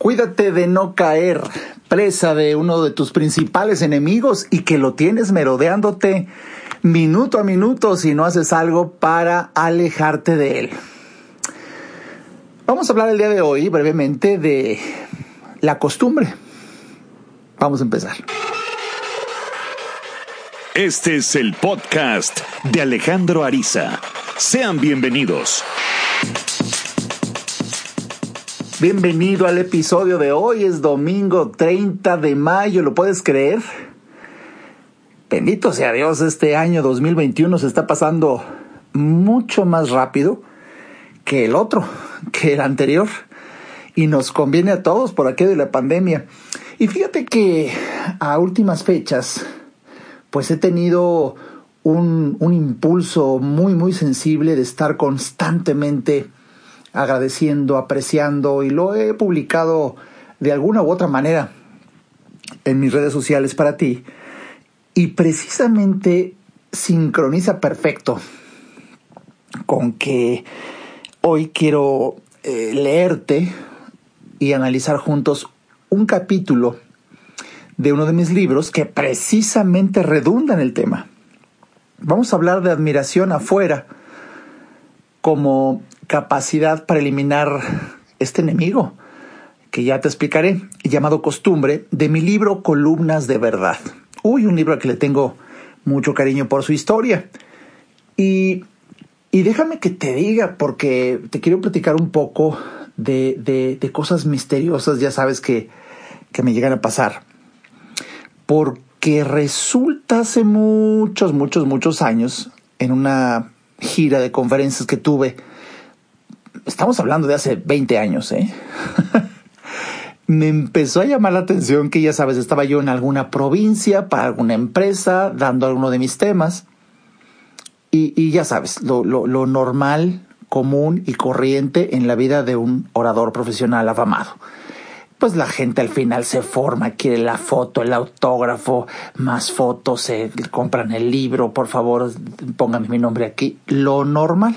Cuídate de no caer presa de uno de tus principales enemigos y que lo tienes merodeándote minuto a minuto si no haces algo para alejarte de él. Vamos a hablar el día de hoy brevemente de la costumbre. Vamos a empezar. Este es el podcast de Alejandro Ariza. Sean bienvenidos. Bienvenido al episodio de hoy. Es domingo 30 de mayo. ¿Lo puedes creer? Bendito sea Dios, este año 2021 se está pasando mucho más rápido que el otro, que el anterior. Y nos conviene a todos por aquello de la pandemia. Y fíjate que a últimas fechas, pues he tenido un, un impulso muy, muy sensible de estar constantemente agradeciendo, apreciando y lo he publicado de alguna u otra manera en mis redes sociales para ti y precisamente sincroniza perfecto con que hoy quiero eh, leerte y analizar juntos un capítulo de uno de mis libros que precisamente redunda en el tema. Vamos a hablar de admiración afuera como capacidad para eliminar este enemigo, que ya te explicaré, llamado costumbre, de mi libro Columnas de Verdad. Uy, un libro al que le tengo mucho cariño por su historia. Y, y déjame que te diga, porque te quiero platicar un poco de, de, de cosas misteriosas, ya sabes que, que me llegan a pasar. Porque resulta hace muchos, muchos, muchos años, en una gira de conferencias que tuve, estamos hablando de hace 20 años, ¿eh? me empezó a llamar la atención que ya sabes, estaba yo en alguna provincia, para alguna empresa, dando alguno de mis temas. Y, y ya sabes, lo, normal, común y corriente en la vida de un orador profesional afamado. Pues la gente al final se forma, quiere la foto, el autógrafo, más fotos, se compran el libro, por favor, póngame mi nombre aquí. Lo normal.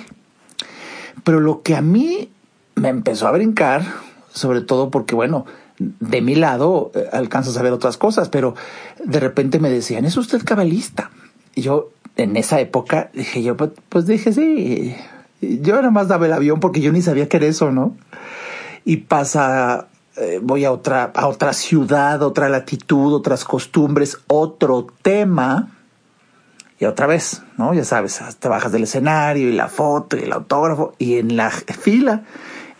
Pero lo que a mí me empezó a brincar, sobre todo porque, bueno, de mi lado eh, alcanzas a ver otras cosas, pero de repente me decían, ¿es usted cabalista? Y yo, en esa época, dije yo, pues, pues dije, sí. Yo nada más daba el avión porque yo ni sabía que era eso, ¿no? Y pasa, eh, voy a otra, a otra ciudad, otra latitud, otras costumbres, otro tema y otra vez, ¿no? Ya sabes, te bajas del escenario y la foto y el autógrafo y en la fila,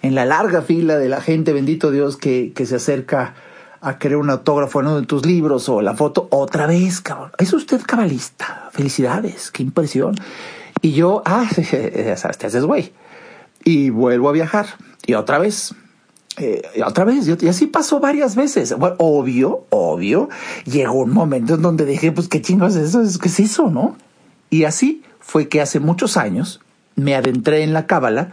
en la larga fila de la gente, bendito Dios, que, que se acerca a querer un autógrafo en uno de tus libros o la foto, otra vez, cabrón. Es usted cabalista. Felicidades, qué impresión. Y yo, ah, te haces güey. Y vuelvo a viajar. Y otra vez, eh, otra vez, y así pasó varias veces. Bueno, obvio, obvio, llegó un momento en donde dije, pues qué chingo es eso, ¿qué es eso, no? Y así fue que hace muchos años me adentré en la cábala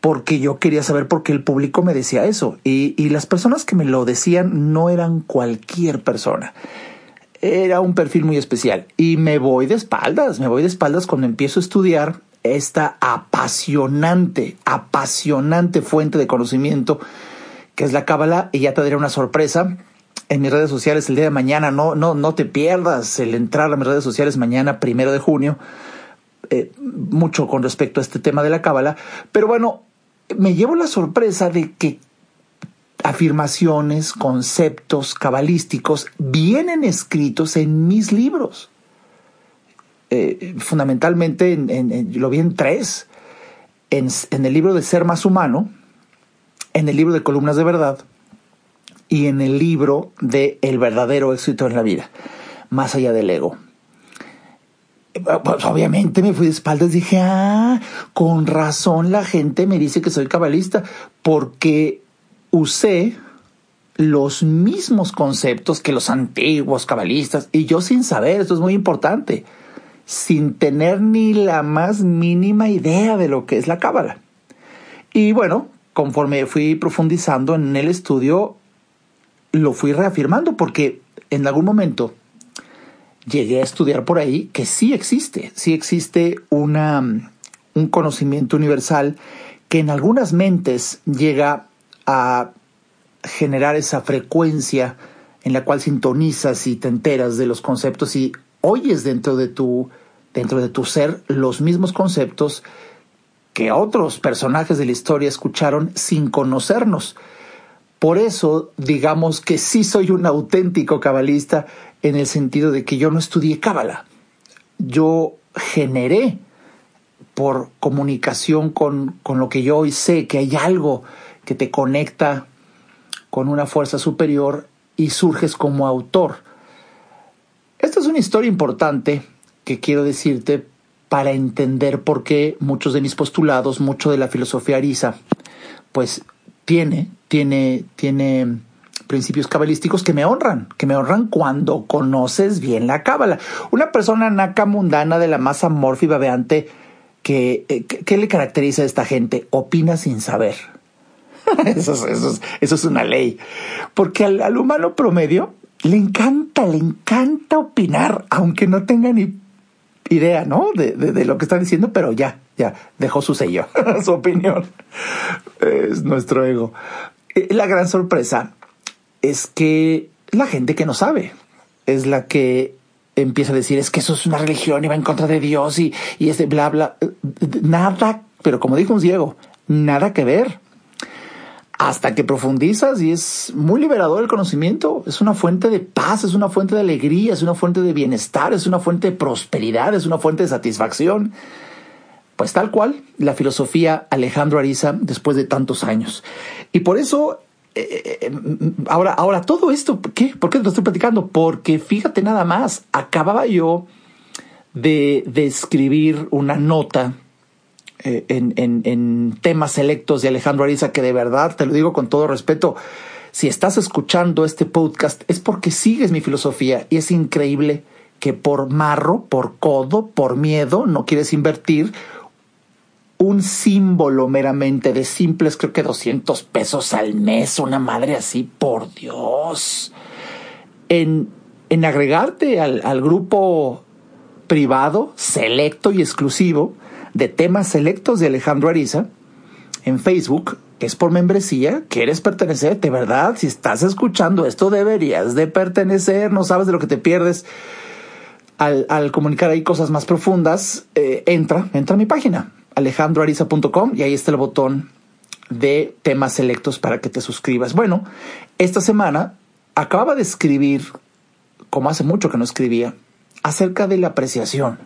porque yo quería saber por qué el público me decía eso. Y, y las personas que me lo decían no eran cualquier persona. Era un perfil muy especial. Y me voy de espaldas, me voy de espaldas cuando empiezo a estudiar esta apasionante, apasionante fuente de conocimiento que es la Cábala y ya te daré una sorpresa en mis redes sociales el día de mañana. No, no, no te pierdas el entrar a mis redes sociales mañana, primero de junio. Eh, mucho con respecto a este tema de la Cábala. Pero bueno, me llevo la sorpresa de que afirmaciones, conceptos cabalísticos vienen escritos en mis libros. Eh, fundamentalmente en, lo vi en tres. En, el libro de Ser Más Humano, en el libro de Columnas de Verdad y en el libro de El verdadero éxito en la vida, Más allá del ego. Pues obviamente me fui de espaldas dije, ah, con razón la gente me dice que soy cabalista, porque usé los mismos conceptos que los antiguos cabalistas y yo sin saber, esto es muy importante sin tener ni la más mínima idea de lo que es la cábala. Y bueno, conforme fui profundizando en el estudio, lo fui reafirmando porque en algún momento llegué a estudiar por ahí que sí existe, sí existe una, un conocimiento universal que en algunas mentes llega a generar esa frecuencia en la cual sintonizas y te enteras de los conceptos y oyes dentro de tu, dentro de tu ser los mismos conceptos que otros personajes de la historia escucharon sin conocernos. Por eso, digamos que sí soy un auténtico cabalista en el sentido de que yo no estudié cábala. Yo generé por comunicación con, con lo que yo hoy sé, que hay algo que te conecta con una fuerza superior y surges como autor. Esta es una historia importante que quiero decirte para entender por qué muchos de mis postulados, mucho de la filosofía arisa, pues tiene, tiene, tiene principios cabalísticos que me honran, que me honran cuando conoces bien la cábala. Una persona naca mundana de la masa y babeante, que, eh, ¿qué le caracteriza a esta gente? Opina sin saber. eso, es, eso, es, una ley. Porque al, humano promedio le encanta, le encanta opinar, aunque no tenga ni idea, ¿no? De, de, lo que está diciendo, pero ya, ya, dejó su sello, su opinión. Es nuestro ego. Eh, la gran sorpresa es que la gente que no sabe es la que empieza a decir es que eso es una religión y va en contra de Dios y, y ese bla bla. Nada, pero como dijo un ciego, nada que ver hasta que profundizas y es muy liberador el conocimiento. Es una fuente de paz, es una fuente de alegría, es una fuente de bienestar, es una fuente de prosperidad, es una fuente de satisfacción. Pues tal cual, la filosofía Alejandro Ariza después de tantos años. Y por eso, eh, eh, ahora, ahora todo esto, ¿qué? ¿Por qué te lo estoy platicando? Porque fíjate nada más, acababa yo de, de escribir una nota eh, en, temas selectos de Alejandro Ariza, que de verdad, te lo digo con todo respeto, si estás escuchando este podcast es porque sigues mi filosofía y es increíble que por marro, por codo, por miedo, no quieres invertir un símbolo meramente de simples, creo que 200 pesos al mes, una madre así, por Dios, en, en agregarte al, al grupo privado, selecto y exclusivo de temas selectos de Alejandro Ariza en Facebook. Es por membresía, quieres pertenecer, de verdad, si estás escuchando esto deberías de pertenecer, no sabes de lo que te pierdes. Al, comunicar ahí cosas más profundas, eh, entra, entra a mi página, alejandroariza.com y ahí está el botón de temas selectos para que te suscribas. Bueno, esta semana acababa de escribir, como hace mucho que no escribía, acerca de la apreciación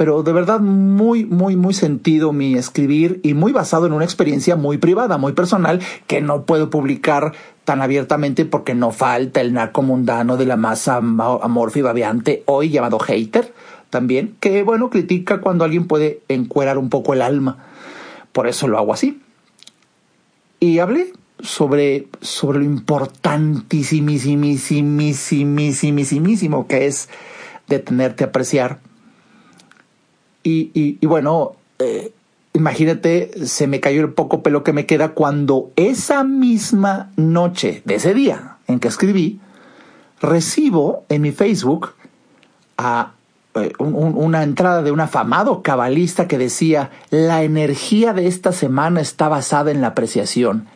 pero de verdad muy, muy, muy sentido mi escribir y muy basado en una experiencia muy privada, muy personal, que no puedo publicar tan abiertamente porque no falta el narco mundano de la masa amorfa y babeante, hoy llamado hater, también, que bueno, critica cuando alguien puede encuerar un poco el alma. Por eso lo hago así. Y hablé sobre, sobre lo importantísimo que es detenerte a apreciar y, y, bueno, eh, imagínate, se me cayó el poco pelo que me queda cuando esa misma noche de ese día en que escribí, recibo en mi Facebook a eh, una entrada de un afamado cabalista que decía, la energía de esta semana está basada en la apreciación.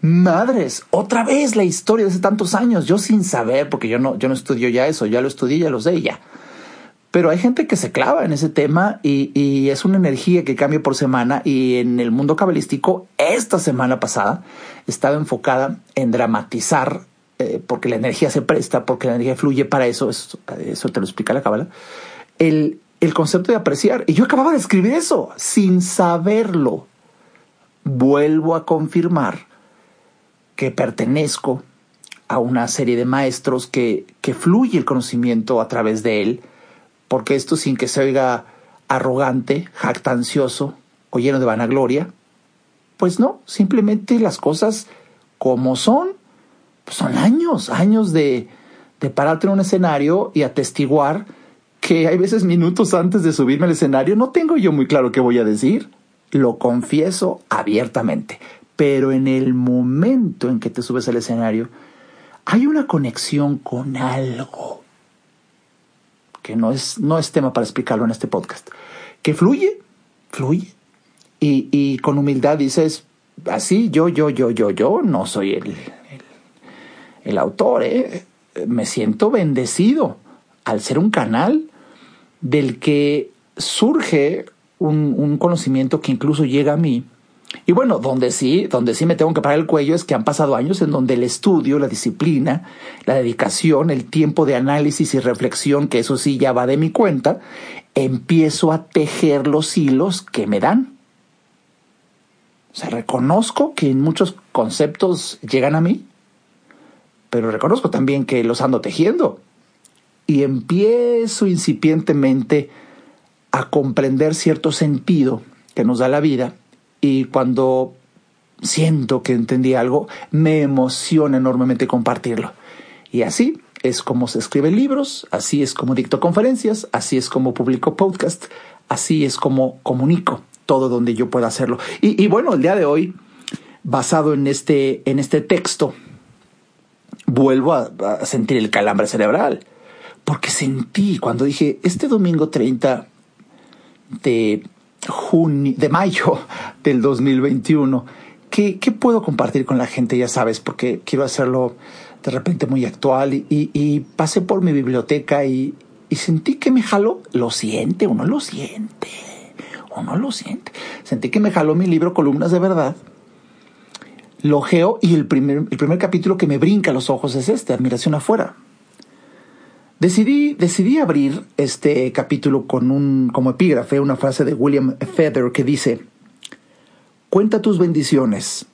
Madres, otra vez la historia de hace tantos años, yo sin saber, porque yo no, yo no estudio ya eso, ya lo estudié, ya lo sé, ya. Pero hay gente que se clava en ese tema y, es una energía que cambia por semana y en el mundo cabalístico esta semana pasada estaba enfocada en dramatizar eh, porque la energía se presta, porque la energía fluye para eso, eso, te lo explica la cábala, el, el concepto de apreciar. Y yo acababa de escribir eso sin saberlo. Vuelvo a confirmar que pertenezco a una serie de maestros que, que fluye el conocimiento a través de él porque esto sin que se oiga arrogante, jactancioso o lleno de vanagloria, pues no, simplemente las cosas como son, pues son años, años de, de pararte en un escenario y atestiguar que hay veces minutos antes de subirme al escenario no tengo yo muy claro qué voy a decir, lo confieso abiertamente, pero en el momento en que te subes al escenario, hay una conexión con algo que no es, no es tema para explicarlo en este podcast, que fluye, fluye, y, y con humildad dices, así, yo, yo, yo, yo, yo, no soy el, el, autor, ¿eh? me siento bendecido al ser un canal del que surge un, un conocimiento que incluso llega a mí y bueno, donde sí, donde sí me tengo que parar el cuello es que han pasado años en donde el estudio, la disciplina, la dedicación, el tiempo de análisis y reflexión, que eso sí ya va de mi cuenta, empiezo a tejer los hilos que me dan. O sea, reconozco que muchos conceptos llegan a mí, pero reconozco también que los ando tejiendo. Y empiezo incipientemente a comprender cierto sentido que nos da la vida y cuando siento que entendí algo, me emociona enormemente compartirlo. Y así es como se escriben libros, así es como dicto conferencias, así es como publico podcast, así es como comunico todo donde yo pueda hacerlo. Y, bueno, el día de hoy, basado en este, en este texto, vuelvo a, a sentir el calambre cerebral, porque sentí cuando dije, este domingo 30 de de mayo del 2021. ¿Qué, ¿Qué puedo compartir con la gente? Ya sabes, porque quiero hacerlo de repente muy actual y, y, pasé por mi biblioteca y, y, sentí que me jaló. Lo siente, uno lo siente, uno lo siente. Sentí que me jaló mi libro Columnas de Verdad. Lo geo y el primer, el primer capítulo que me brinca a los ojos es este, Admiración afuera. Decidí, decidí abrir este capítulo con un, como epígrafe, una frase de William Feather que dice, cuenta tus bendiciones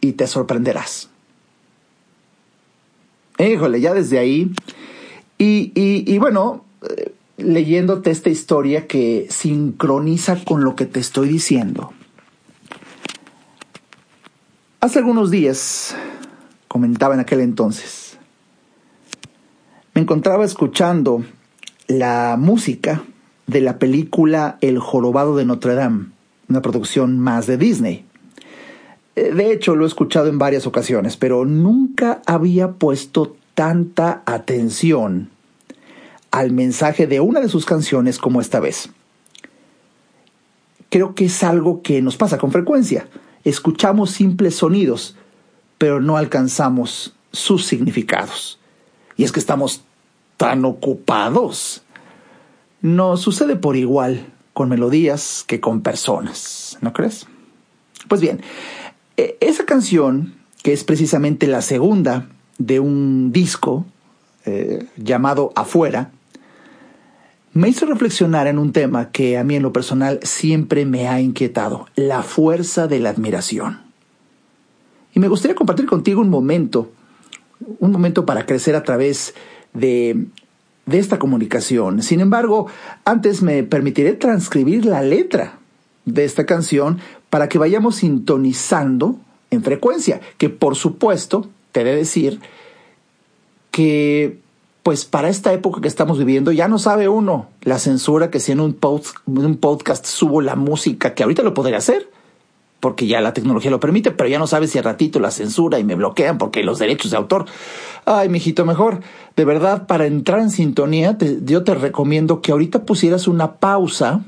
y te sorprenderás. Híjole, ya desde ahí. Y, y, bueno, eh, leyéndote esta historia que sincroniza con lo que te estoy diciendo. Hace algunos días, comentaba en aquel entonces, me encontraba escuchando la música de la película El jorobado de Notre Dame, una producción más de Disney. Eh, de hecho, lo he escuchado en varias ocasiones, pero nunca había puesto tanta atención al mensaje de una de sus canciones como esta vez. Creo que es algo que nos pasa con frecuencia. Escuchamos simples sonidos, pero no alcanzamos sus significados. Y es que estamos tan ocupados. No sucede por igual con melodías que con personas, ¿no crees? Pues bien, e, esa canción, que es precisamente la segunda de un disco eh, llamado Afuera, me hizo reflexionar en un tema que a mí en lo personal siempre me ha inquietado, la fuerza de la admiración. Y me gustaría compartir contigo un momento, un momento para crecer a través de, de esta comunicación. Sin embargo, antes me permitiré transcribir la letra de esta canción para que vayamos sintonizando en frecuencia, que por supuesto, te de decir que pues para esta época que estamos viviendo ya no sabe uno la censura que si en un, un podcast subo la música, que ahorita lo podría hacer, porque ya la tecnología lo permite, pero ya no sabes si al ratito la censura y me bloquean porque los derechos de autor. Ay, mijito, mejor. De verdad, para entrar en sintonía, yo te recomiendo que ahorita pusieras una pausa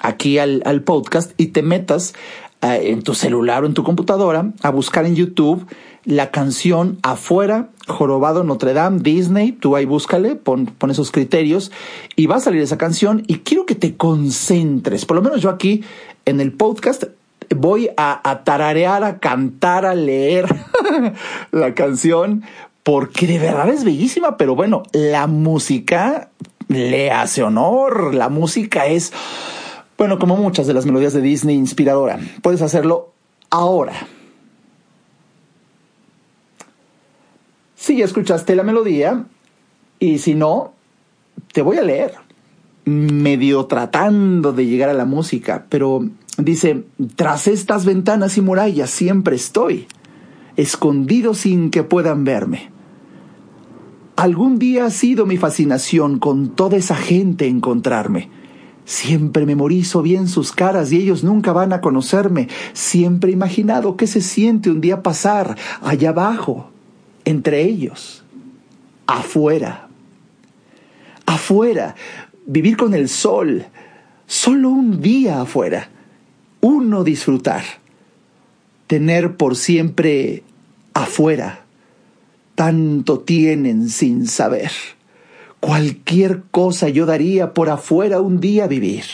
aquí al, al podcast y te metas eh, en tu celular o en tu computadora a buscar en YouTube la canción Afuera, Jorobado Notre Dame, Disney, tú ahí búscale, pon, pon, esos criterios y va a salir esa canción y quiero que te concentres, por lo menos yo aquí en el podcast voy a, tararear, a cantar, a leer la canción, porque de verdad es bellísima, pero bueno, la música le hace honor, la música es, bueno, como muchas de las melodías de Disney, inspiradora. Puedes hacerlo ahora. Si ya escuchaste la melodía, y si no, te voy a leer, medio tratando de llegar a la música, pero Dice, tras estas ventanas y murallas siempre estoy, escondido sin que puedan verme. Algún día ha sido mi fascinación con toda esa gente encontrarme. Siempre memorizo bien sus caras y ellos nunca van a conocerme. Siempre he imaginado qué se siente un día pasar allá abajo, entre ellos, afuera. Afuera, vivir con el sol, solo un día afuera uno disfrutar. tener por siempre afuera. Tanto tienen sin saber. Cualquier cosa yo daría por afuera un día vivir.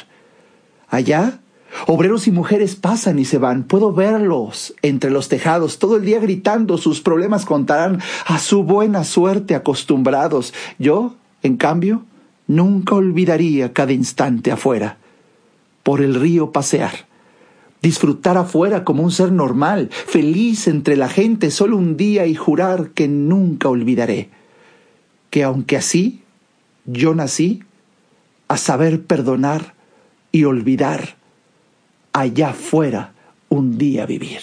Allá, obreros y mujeres pasan y se van. Puedo verlos entre los tejados, todo el día gritando, sus problemas contarán a su buena suerte acostumbrados. Yo, en cambio, nunca olvidaría cada instante afuera. Por el río pasear disfrutar afuera como un ser normal, feliz entre la gente solo un día y jurar que nunca olvidaré, que aunque así yo nací, a saber perdonar y olvidar, allá afuera un día vivir.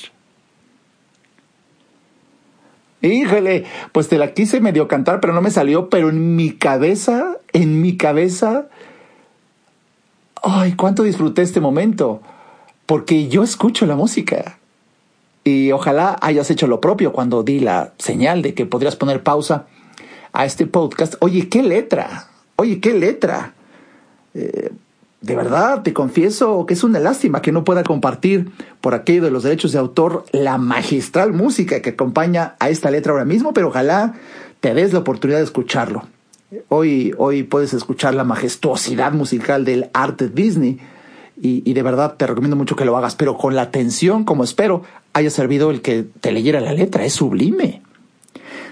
Híjole, pues te la quise medio cantar, pero no me salió, pero en mi cabeza, en mi cabeza, ay, cuánto disfruté este momento porque yo escucho la música. Y ojalá hayas hecho lo propio cuando di la señal de que podrías poner pausa a este podcast. Oye, qué letra, oye, qué letra. Eh, de verdad, te confieso que es una lástima que no pueda compartir por aquello de los derechos de autor la magistral música que acompaña a esta letra ahora mismo, pero ojalá te des la oportunidad de escucharlo. Hoy, hoy puedes escuchar la majestuosidad musical del arte Disney y, de verdad te recomiendo mucho que lo hagas, pero con la atención, como espero, haya servido el que te leyera la letra, es sublime.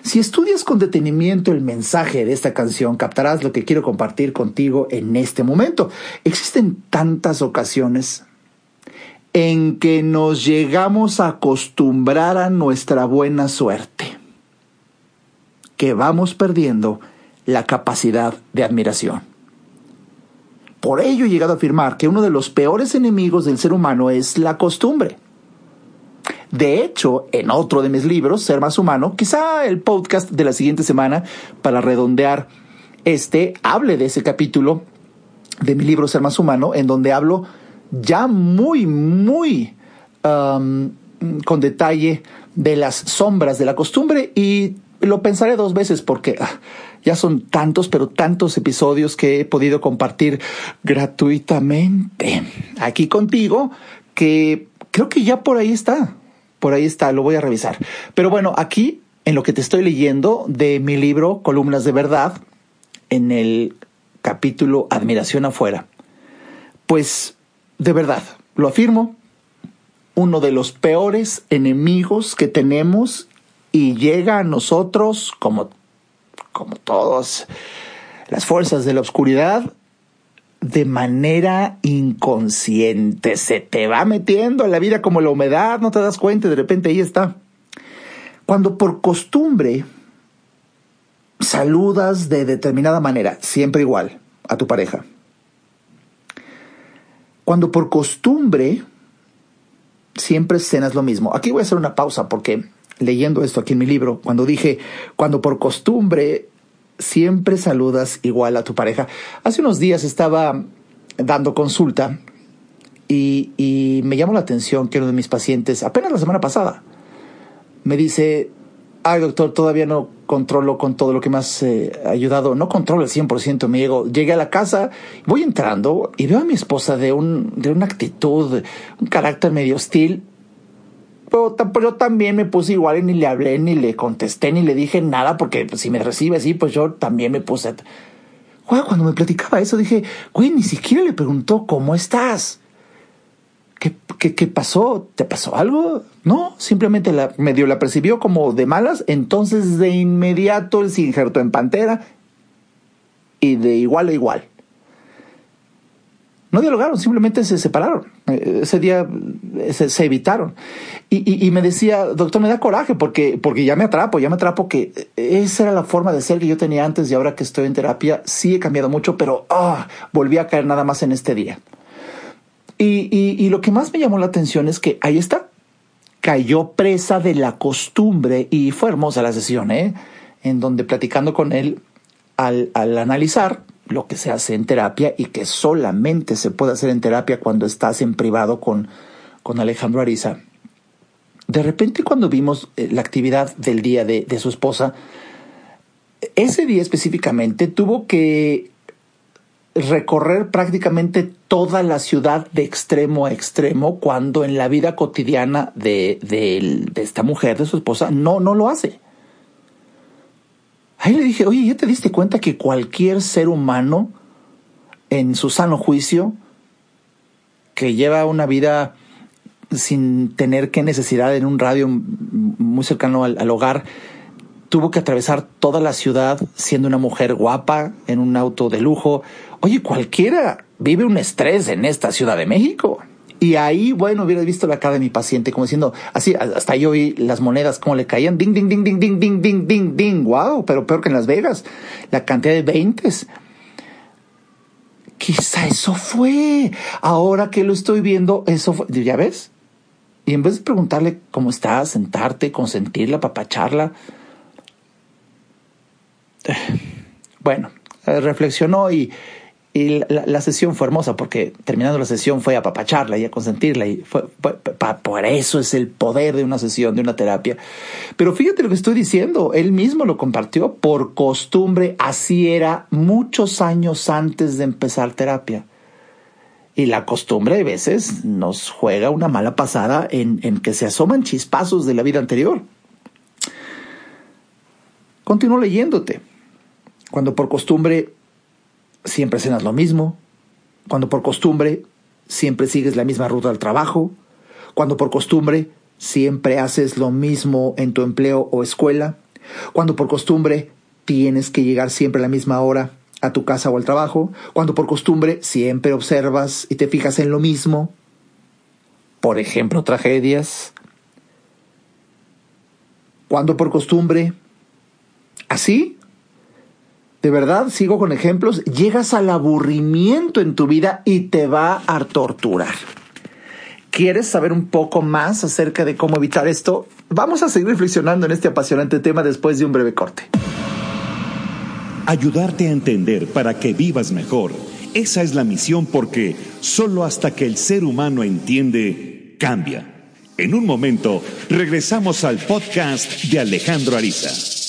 Si estudias con detenimiento el mensaje de esta canción, captarás lo que quiero compartir contigo en este momento. Existen tantas ocasiones en que nos llegamos a acostumbrar a nuestra buena suerte, que vamos perdiendo la capacidad de admiración. Por ello he llegado a afirmar que uno de los peores enemigos del ser humano es la costumbre. De hecho, en otro de mis libros, Ser más humano, quizá el podcast de la siguiente semana, para redondear este, hable de ese capítulo de mi libro Ser más humano, en donde hablo ya muy, muy con detalle de las sombras de la costumbre y lo pensaré dos veces porque ah, ya son tantos, pero tantos episodios que he podido compartir gratuitamente aquí contigo que creo que ya por ahí está. Por ahí está, lo voy a revisar. Pero bueno, aquí en lo que te estoy leyendo de mi libro Columnas de Verdad, en el capítulo Admiración afuera, pues de verdad, lo afirmo, uno de los peores enemigos que tenemos y llega a nosotros como como todas las fuerzas de la oscuridad, de manera inconsciente. Se te va metiendo en la vida como la humedad, no te das cuenta y de repente ahí está. Cuando por costumbre saludas de determinada manera, siempre igual, a tu pareja. Cuando por costumbre siempre cenas lo mismo. Aquí voy a hacer una pausa porque leyendo esto aquí en mi libro, cuando dije, cuando por costumbre siempre saludas igual a tu pareja. Hace unos días estaba dando consulta y, y, me llamó la atención que uno de mis pacientes, apenas la semana pasada, me dice, ay doctor, todavía no controlo con todo lo que me has eh, ayudado, no controlo el 100% me llego, llegué a la casa, voy entrando y veo a mi esposa de, un, de una actitud, un carácter medio hostil pero, yo también me puse igual y ni le hablé, ni le contesté, ni le dije nada, porque si me recibe así, pues yo también me puse. cuando me platicaba eso, dije, güey, ni siquiera le preguntó cómo estás. ¿Qué, qué, pasó? ¿Te pasó algo? No, simplemente medio la percibió como de malas, entonces de inmediato él se injertó en pantera y de igual a igual. No dialogaron, simplemente se separaron. Eh, ese día eh, se, evitaron. Y, me decía, doctor, me da coraje porque, porque ya me atrapo, ya me atrapo que esa era la forma de ser que yo tenía antes y ahora que estoy en terapia sí he cambiado mucho, pero ah, volví a caer nada más en este día. Y, y lo que más me llamó la atención es que ahí está, cayó presa de la costumbre y fue hermosa la sesión, ¿eh? En donde platicando con él, al, al analizar, lo que se hace en terapia y que solamente se puede hacer en terapia cuando estás en privado con, con Alejandro Ariza. De repente cuando vimos eh, la actividad del día de, de su esposa, ese día específicamente tuvo que recorrer prácticamente toda la ciudad de extremo a extremo cuando en la vida cotidiana de, de, esta mujer, de su esposa, no, no lo hace. Ahí le dije, oye, ¿ya te diste cuenta que cualquier ser humano en su sano juicio, que lleva una vida sin tener que necesidad en un radio muy cercano al hogar, tuvo que atravesar toda la ciudad siendo una mujer guapa en un auto de lujo. Oye, cualquiera vive un estrés en esta Ciudad de México. Y ahí, bueno, hubiera visto la cara de mi paciente como diciendo, así, hasta yo vi las monedas como le caían, ding, ding, ding, ding, ding, ding, ding, ding, ding, wow, pero peor que en Las Vegas, la cantidad de veintes. Quizá eso fue. Ahora que lo estoy viendo, eso fue, ¿ya ves? Y en vez de preguntarle cómo estás, sentarte, consentirla, papacharla, bueno, eh, reflexionó y, la, sesión fue hermosa porque terminando la sesión fue a papacharla y a consentirla y fue, por eso es el poder de una sesión, de una terapia. Pero fíjate lo que estoy diciendo, él mismo lo compartió por costumbre, así era muchos años antes de empezar terapia. Y la costumbre a veces nos juega una mala pasada en, en que se asoman chispazos de la vida anterior. Continúo leyéndote cuando por costumbre siempre cenas lo mismo, cuando por costumbre siempre sigues la misma ruta al trabajo, cuando por costumbre siempre haces lo mismo en tu empleo o escuela, cuando por costumbre tienes que llegar siempre a la misma hora a tu casa o al trabajo, cuando por costumbre siempre observas y te fijas en lo mismo, por ejemplo, tragedias, cuando por costumbre, así de verdad, sigo con ejemplos, llegas al aburrimiento en tu vida y te va a torturar. ¿Quieres saber un poco más acerca de cómo evitar esto? Vamos a seguir reflexionando en este apasionante tema después de un breve corte. Ayudarte a entender para que vivas mejor. Esa es la misión porque solo hasta que el ser humano entiende, cambia. En un momento, regresamos al podcast de Alejandro Ariza.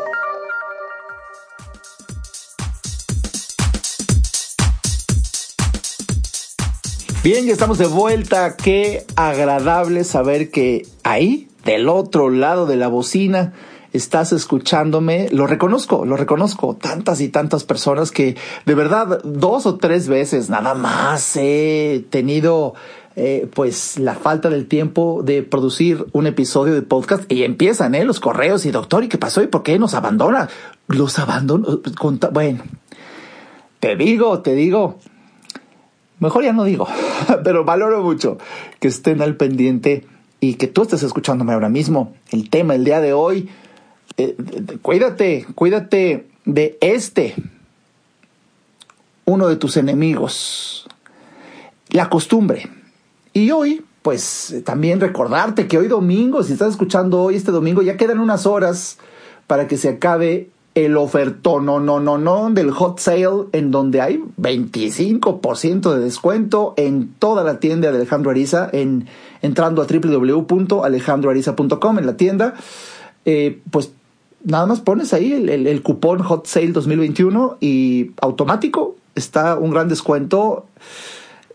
Bien, ya estamos de vuelta. Qué agradable saber que ahí, del otro lado de la bocina, estás escuchándome. Lo reconozco, lo reconozco. Tantas y tantas personas que de verdad dos o tres veces nada más he tenido eh, pues la falta del tiempo de producir un episodio de podcast y empiezan eh, los correos y doctor, ¿y qué pasó? ¿Y por qué nos abandona? Los abandono. Bueno, te digo, te digo, Mejor ya no digo, pero valoro mucho que estén al pendiente y que tú estés escuchándome ahora mismo. El tema el día de hoy, eh, cuídate, cuídate de este, uno de tus enemigos, la costumbre. Y hoy, pues también recordarte que hoy domingo, si estás escuchando hoy este domingo, ya quedan unas horas para que se acabe el ofertón no, no, no, no del hot sale en donde hay 25% de descuento en toda la tienda de Alejandro Ariza en entrando a www.alejandroariza.com en la tienda eh, pues nada más pones ahí el, cupón hot sale 2021 y automático está un gran descuento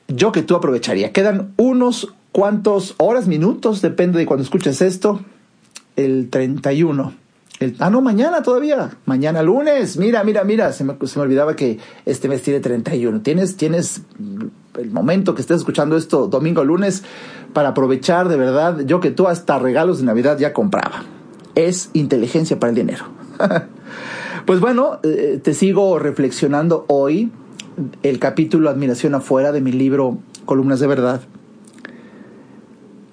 yo que tú aprovecharía. Quedan unos cuantos horas minutos depende de cuando escuches esto el 31 ah, no, mañana todavía. Mañana lunes. Mira, mira, mira. Se me, se me olvidaba que este mes tiene 31. Tienes, tienes el momento que estés escuchando esto, domingo, lunes, para aprovechar de verdad. Yo que tú hasta regalos de Navidad ya compraba. es inteligencia para el dinero. pues bueno, eh, te sigo reflexionando hoy el capítulo Admiración afuera de mi libro Columnas de Verdad,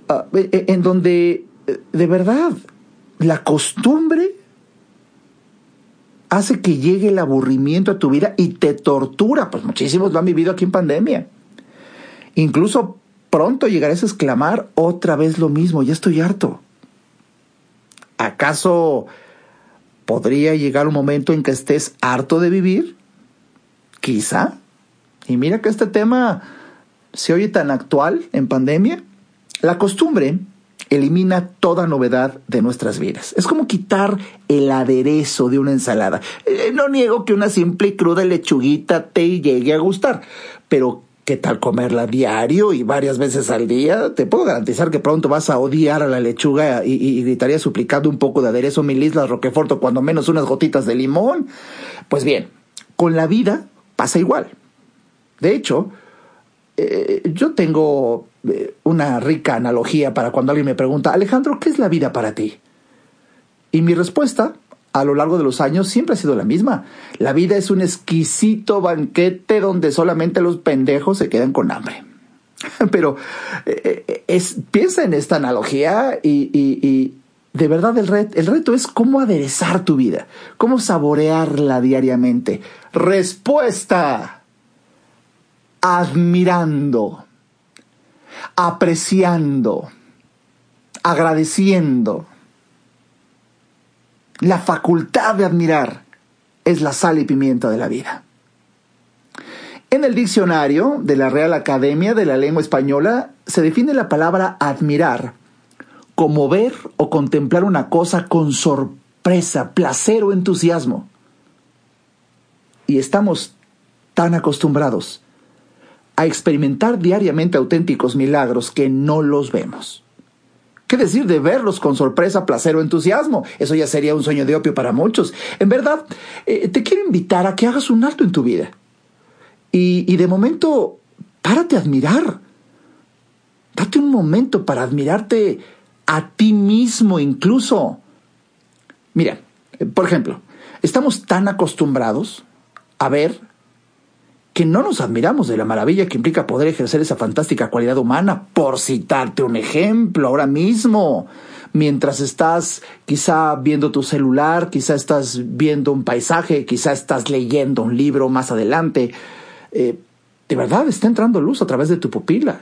ah, eh, eh, en donde de verdad la costumbre hace que llegue el aburrimiento a tu vida y te tortura. Pues muchísimos lo han vivido aquí en pandemia. Incluso pronto llegarás a exclamar otra vez lo mismo, ya estoy harto. ¿Acaso podría llegar un momento en que estés harto de vivir? Quizá. Y mira que este tema se oye tan actual en pandemia. La costumbre elimina toda novedad de nuestras vidas. Es como quitar el aderezo de una ensalada. Eh, no niego que una simple y cruda lechuguita te llegue a gustar, pero ¿qué tal comerla diario y varias veces al día? Te puedo garantizar que pronto vas a odiar a la lechuga y, y gritaría suplicando un poco de aderezo, mil islas, roquefort o cuando menos unas gotitas de limón. Pues bien, con la vida pasa igual. De hecho, eh, yo tengo eh, rica analogía para cuando alguien me pregunta, Alejandro, ¿qué es la vida para ti? Y mi respuesta a lo largo de los años siempre ha sido la misma. La vida es un exquisito banquete donde solamente los pendejos se quedan con hambre. Pero eh, es, piensa en esta analogía y, y de verdad el, el reto es cómo aderezar tu vida, cómo saborearla diariamente. Respuesta admirando, apreciando, agradeciendo. La facultad de admirar es la sal y pimienta de la vida. En el diccionario de la Real Academia de la Lengua Española se define la palabra admirar como ver o contemplar una cosa con sorpresa, placer o entusiasmo. Y estamos tan acostumbrados a experimentar diariamente auténticos milagros que no los vemos. ¿Qué decir de verlos con sorpresa, placer o entusiasmo? Eso ya sería un sueño de opio para muchos. En verdad, eh, te quiero invitar a que hagas un alto en tu vida. Y, y de momento, párate a admirar. Date un momento para admirarte a ti mismo incluso. Mira, por ejemplo, estamos tan acostumbrados a ver que no nos admiramos de la maravilla que implica poder ejercer esa fantástica cualidad humana, por citarte un ejemplo ahora mismo. Mientras estás quizá viendo tu celular, quizá estás viendo un paisaje, quizá estás leyendo un libro más adelante, eh, de verdad está entrando luz a través de tu pupila.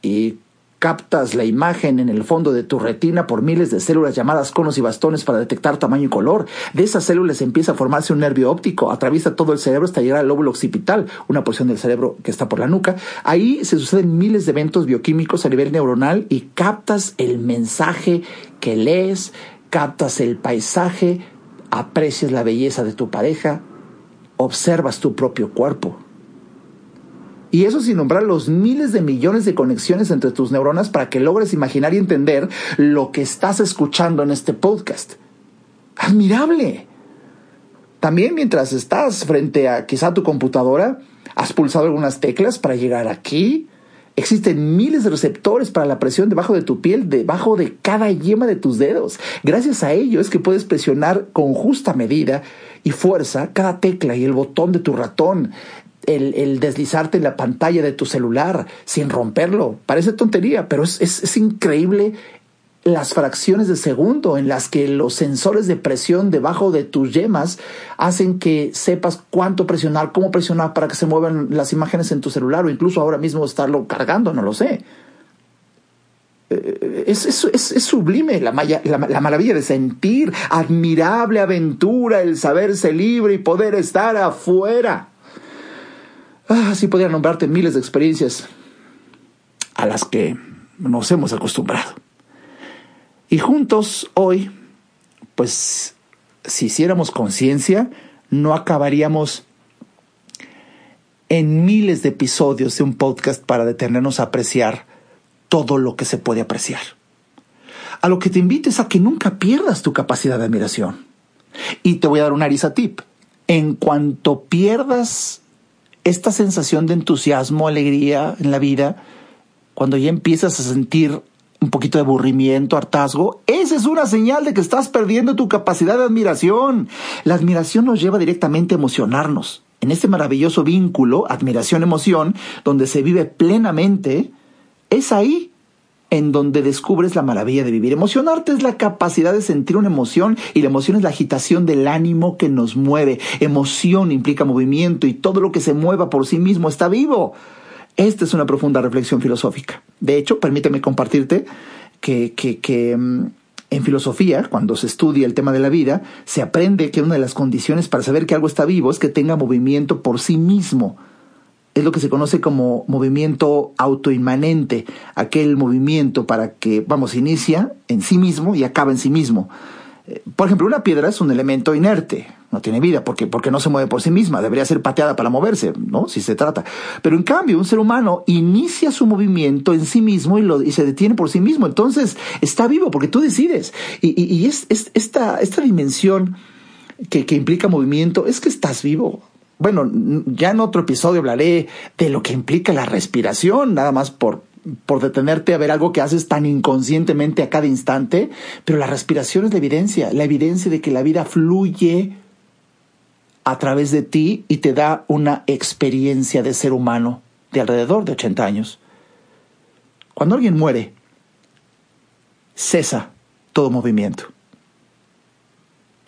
Y captas la imagen en el fondo de tu retina por miles de células llamadas conos y bastones para detectar tamaño y color. De esas células empieza a formarse un nervio óptico, atraviesa todo el cerebro hasta llegar al lóbulo occipital, una porción del cerebro que está por la nuca. Ahí se suceden miles de eventos bioquímicos a nivel neuronal y captas el mensaje que lees, captas el paisaje, aprecias la belleza de tu pareja, observas tu propio cuerpo. Y eso sin nombrar los miles de millones de conexiones entre tus neuronas para que logres imaginar y entender lo que estás escuchando en este podcast. Admirable. También mientras estás frente a quizá tu computadora, has pulsado algunas teclas para llegar aquí. Existen miles de receptores para la presión debajo de tu piel, debajo de cada yema de tus dedos. Gracias a ello es que puedes presionar con justa medida y fuerza cada tecla y el botón de tu ratón el, deslizarte en la pantalla de tu celular sin romperlo. Parece tontería, pero es, es, increíble las fracciones de segundo en las que los sensores de presión debajo de tus yemas hacen que sepas cuánto presionar, cómo presionar para que se muevan las imágenes en tu celular o incluso ahora mismo estarlo cargando, no lo sé. Eh, es, es, sublime la, la, maravilla de sentir, admirable aventura, el saberse libre y poder estar afuera. Ah, sí podría nombrarte miles de experiencias a las que nos hemos acostumbrado. Y juntos hoy, pues si hiciéramos conciencia, no acabaríamos en miles de episodios de un podcast para detenernos a apreciar todo lo que se puede apreciar. A lo que te invito es a que nunca pierdas tu capacidad de admiración. Y te voy a dar un arisa tip. En cuanto pierdas esta sensación de entusiasmo, alegría en la vida, cuando ya empiezas a sentir un poquito de aburrimiento, hartazgo, esa es una señal de que estás perdiendo tu capacidad de admiración. La admiración nos lleva directamente a emocionarnos. En este maravilloso vínculo, admiración-emoción, donde se vive plenamente, es ahí en donde descubres la maravilla de vivir. Emocionarte es la capacidad de sentir una emoción y la emoción es la agitación del ánimo que nos mueve. Emoción implica movimiento y todo lo que se mueva por sí mismo está vivo. Esta es una profunda reflexión filosófica. De hecho, permíteme compartirte que, que, que mm, en filosofía, cuando se estudia el tema de la vida, se aprende que una de las condiciones para saber que algo está vivo es que tenga movimiento por sí mismo es lo que se conoce como movimiento autoinmanente, aquel movimiento para que, vamos, inicia en sí mismo y acaba en sí mismo. Eh, por ejemplo, una piedra es un elemento inerte, no tiene vida porque, porque no se mueve por sí misma, debería ser pateada para moverse, ¿no? Si se trata. Pero en cambio, un ser humano inicia su movimiento en sí mismo y, lo, y se detiene por sí mismo. Entonces, está vivo porque tú decides. Y, y, es, es, esta, esta dimensión que, que implica movimiento es que estás vivo bueno, ya en otro episodio hablaré de lo que implica la respiración, nada más por, por detenerte a ver algo que haces tan inconscientemente a cada instante, pero la respiración es la evidencia, la evidencia de que la vida fluye a través de ti y te da una experiencia de ser humano de alrededor de 80 años. Cuando alguien muere, cesa todo movimiento.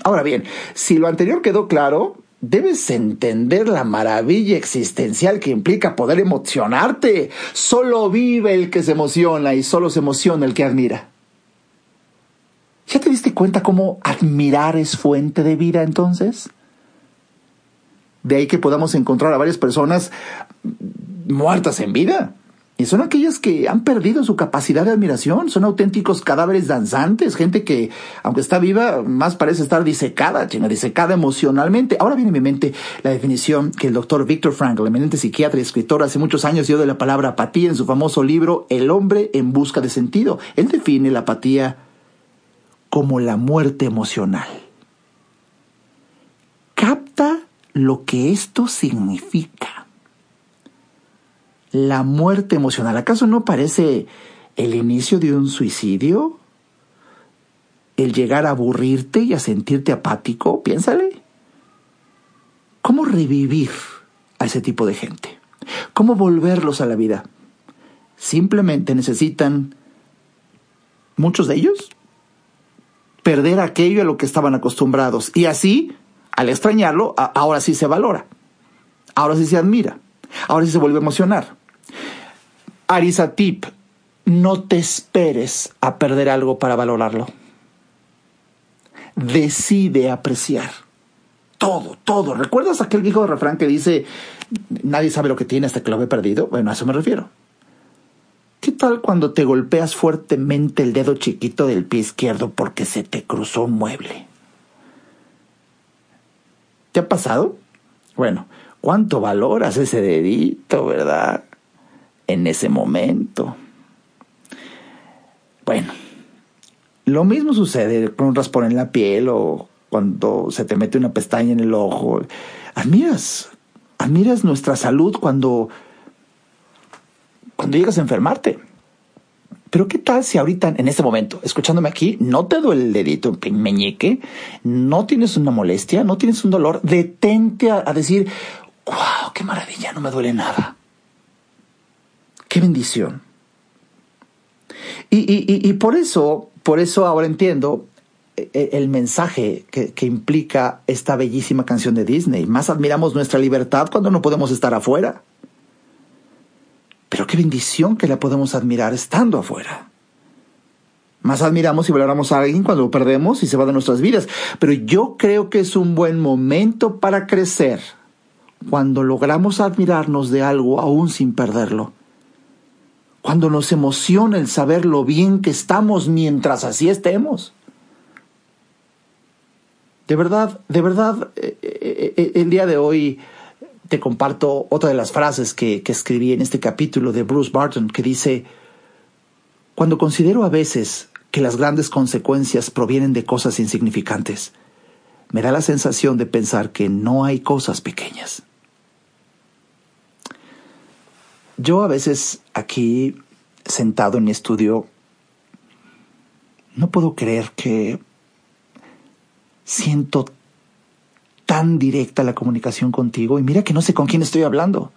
Ahora bien, si lo anterior quedó claro, Debes entender la maravilla existencial que implica poder emocionarte. Solo vive el que se emociona y solo se emociona el que admira. ¿Ya te diste cuenta cómo admirar es fuente de vida entonces? De ahí que podamos encontrar a varias personas muertas en vida. Son aquellas que han perdido su capacidad de admiración, son auténticos cadáveres danzantes, gente que, aunque está viva, más parece estar disecada, disecada emocionalmente. Ahora viene a mi mente la definición que el doctor Viktor Frankl, eminente psiquiatra y escritor, hace muchos años dio de la palabra apatía en su famoso libro El hombre en busca de sentido. Él define la apatía como la muerte emocional. Capta lo que esto significa la muerte emocional. ¿Acaso no parece el inicio de un suicidio? El llegar a aburrirte y a sentirte apático, piénsale. ¿Cómo revivir a ese tipo de gente? ¿Cómo volverlos a la vida? Simplemente necesitan, muchos de ellos, perder aquello a lo que estaban acostumbrados. Y así, al extrañarlo, ahora sí se valora. Ahora sí se admira. Ahora sí se vuelve a emocionar. Arisatip, no te esperes a perder algo para valorarlo. Decide apreciar. Todo, todo. ¿Recuerdas aquel viejo refrán que dice, nadie sabe lo que tiene hasta que lo ve perdido? Bueno, a eso me refiero. ¿Qué tal cuando te golpeas fuertemente el dedo chiquito del pie izquierdo porque se te cruzó un mueble? ¿Te ha pasado? Bueno, ¿cuánto valoras ese dedito, verdad? En ese momento. Bueno, lo mismo sucede con un raspón en la piel o cuando se te mete una pestaña en el ojo. Admiras, admiras nuestra salud cuando, cuando llegas a enfermarte. Pero ¿qué tal si ahorita, en este momento, escuchándome aquí, no te duele el dedito meñique, no tienes una molestia, no tienes un dolor, detente a, a decir, wow, qué maravilla, no me duele nada. Qué bendición. Y, por eso, por eso ahora entiendo eh, eh, el mensaje que, que, implica esta bellísima canción de Disney. Más admiramos nuestra libertad cuando no podemos estar afuera. Pero qué bendición que la podemos admirar estando afuera. Más admiramos y valoramos a alguien cuando lo perdemos y se va de nuestras vidas. Pero yo creo que es un buen momento para crecer cuando logramos admirarnos de algo aún sin perderlo cuando nos emociona el saber lo bien que estamos mientras así estemos. De verdad, de verdad, eh, eh, eh, el día de hoy te comparto otra de las frases que, que escribí en este capítulo de Bruce Barton que dice, cuando considero a veces que las grandes consecuencias provienen de cosas insignificantes, me da la sensación de pensar que no hay cosas pequeñas. Yo a veces aquí, sentado en mi estudio, no puedo creer que siento tan directa la comunicación contigo y mira que no sé con quién estoy hablando.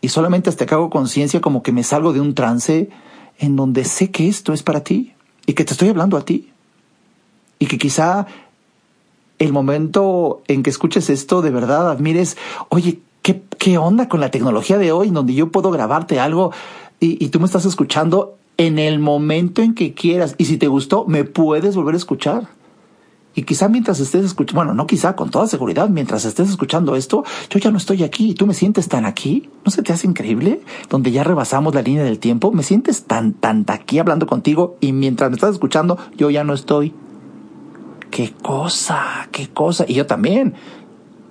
Y solamente hasta que hago conciencia como que me salgo de un trance en donde sé que esto es para ti y que te estoy hablando a ti. Y que quizá el momento en que escuches esto de verdad admires, oye, ¿qué, qué onda con la tecnología de hoy donde yo puedo grabarte algo y, y tú me estás escuchando en el momento en que quieras. Y si te gustó, me puedes volver a escuchar. Y quizá mientras estés escuchando, bueno, no quizá, con toda seguridad, mientras estés escuchando esto, yo ya no estoy aquí y tú me sientes tan aquí. ¿No se te hace increíble? Donde ya rebasamos la línea del tiempo, me sientes tan, tan aquí hablando contigo y mientras me estás escuchando, yo ya no estoy. Qué cosa, qué cosa. Y yo también.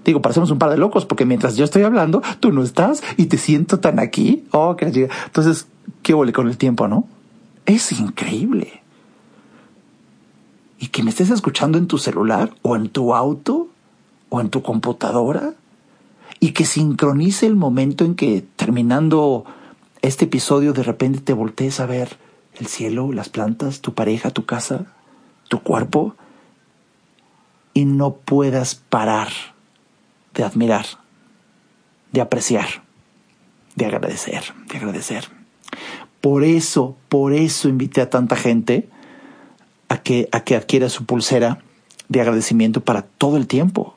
Digo, parecemos un par de locos porque mientras yo estoy hablando, tú no estás y te siento tan aquí. Oh, qué Entonces, qué huele con el tiempo, ¿no? Es increíble. Y que me estés escuchando en tu celular o en tu auto o en tu computadora y que sincronice el momento en que terminando este episodio de repente te voltees a ver el cielo, las plantas, tu pareja, tu casa, tu cuerpo y no puedas parar de admirar, de apreciar, de agradecer, de agradecer. Por eso, por eso invité a tanta gente a que, a que adquiera su pulsera de agradecimiento para todo el tiempo.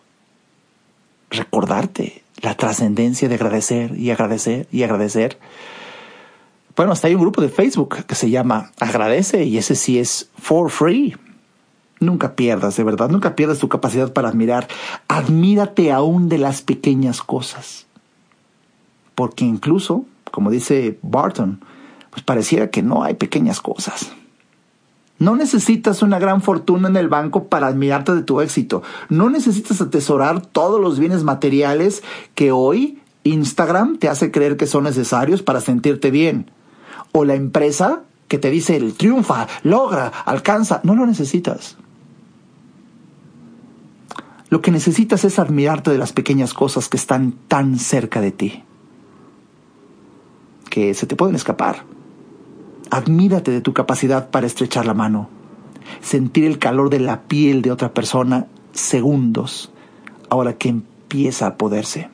Recordarte la trascendencia de agradecer y agradecer y agradecer. Bueno, hasta hay un grupo de Facebook que se llama Agradece y ese sí es for free. Nunca pierdas, de verdad, nunca pierdas tu capacidad para admirar. Admírate aún de las pequeñas cosas. Porque incluso, como dice Barton, pues pareciera que no hay pequeñas cosas. No necesitas una gran fortuna en el banco para admirarte de tu éxito. No necesitas atesorar todos los bienes materiales que hoy Instagram te hace creer que son necesarios para sentirte bien. O la empresa que te dice el triunfa, logra, alcanza. No lo necesitas. Lo que necesitas es admirarte de las pequeñas cosas que están tan cerca de ti, que se te pueden escapar. Admírate de tu capacidad para estrechar la mano, sentir el calor de la piel de otra persona segundos, ahora que empieza a poderse.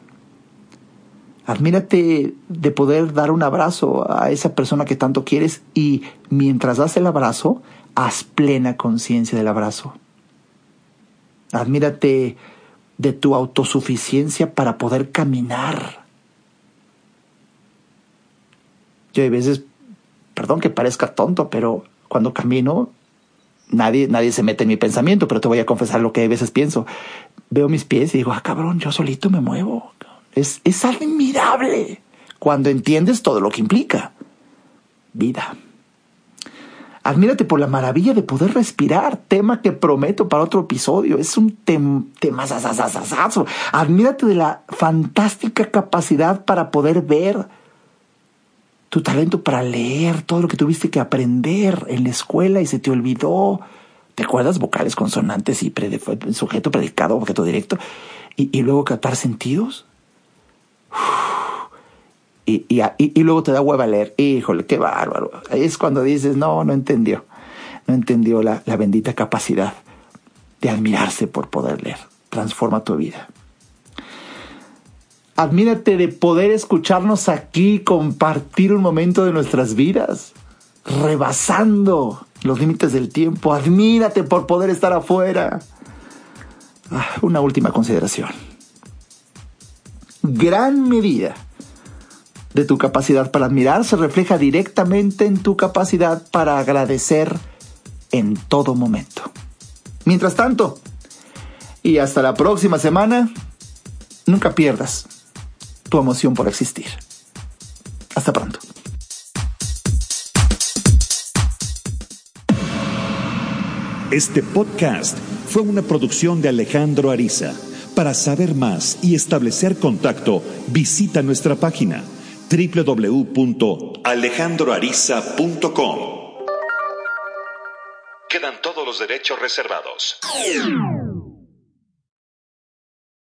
Admírate de poder dar un abrazo a esa persona que tanto quieres y mientras das el abrazo, haz plena conciencia del abrazo. Admírate de tu autosuficiencia para poder caminar. Yo hay veces, perdón que parezca tonto, pero cuando camino, nadie, nadie se mete en mi pensamiento, pero te voy a confesar lo que a veces pienso. Veo mis pies y digo, ah, cabrón, yo solito me muevo. Es, es admirable cuando entiendes todo lo que implica. Vida. Admírate por la maravilla de poder respirar, tema que prometo para otro episodio. Es un tema Admírate de la fantástica capacidad para poder ver, tu talento para leer, todo lo que tuviste que aprender en la escuela y se te olvidó. ¿Te acuerdas? Vocales, consonantes y sujeto, predicado, objeto directo. Y, y luego captar sentidos. Y, luego te da hueva leer. Híjole, qué bárbaro. Ahí es cuando dices, no, no entendió. No entendió la, la bendita capacidad de admirarse por poder leer. Transforma tu vida. Admírate de poder escucharnos aquí, compartir un momento de nuestras vidas, rebasando los límites del tiempo. Admírate por poder estar afuera. Ah, una última consideración. Gran medida de tu capacidad para admirar se refleja directamente en tu capacidad para agradecer en todo momento. Mientras tanto, y hasta la próxima semana, nunca pierdas tu emoción por existir. Hasta pronto. Este podcast fue una producción de Alejandro Ariza. Para saber más y establecer contacto, visita nuestra página www.alejandroariza.com. Quedan todos los derechos reservados.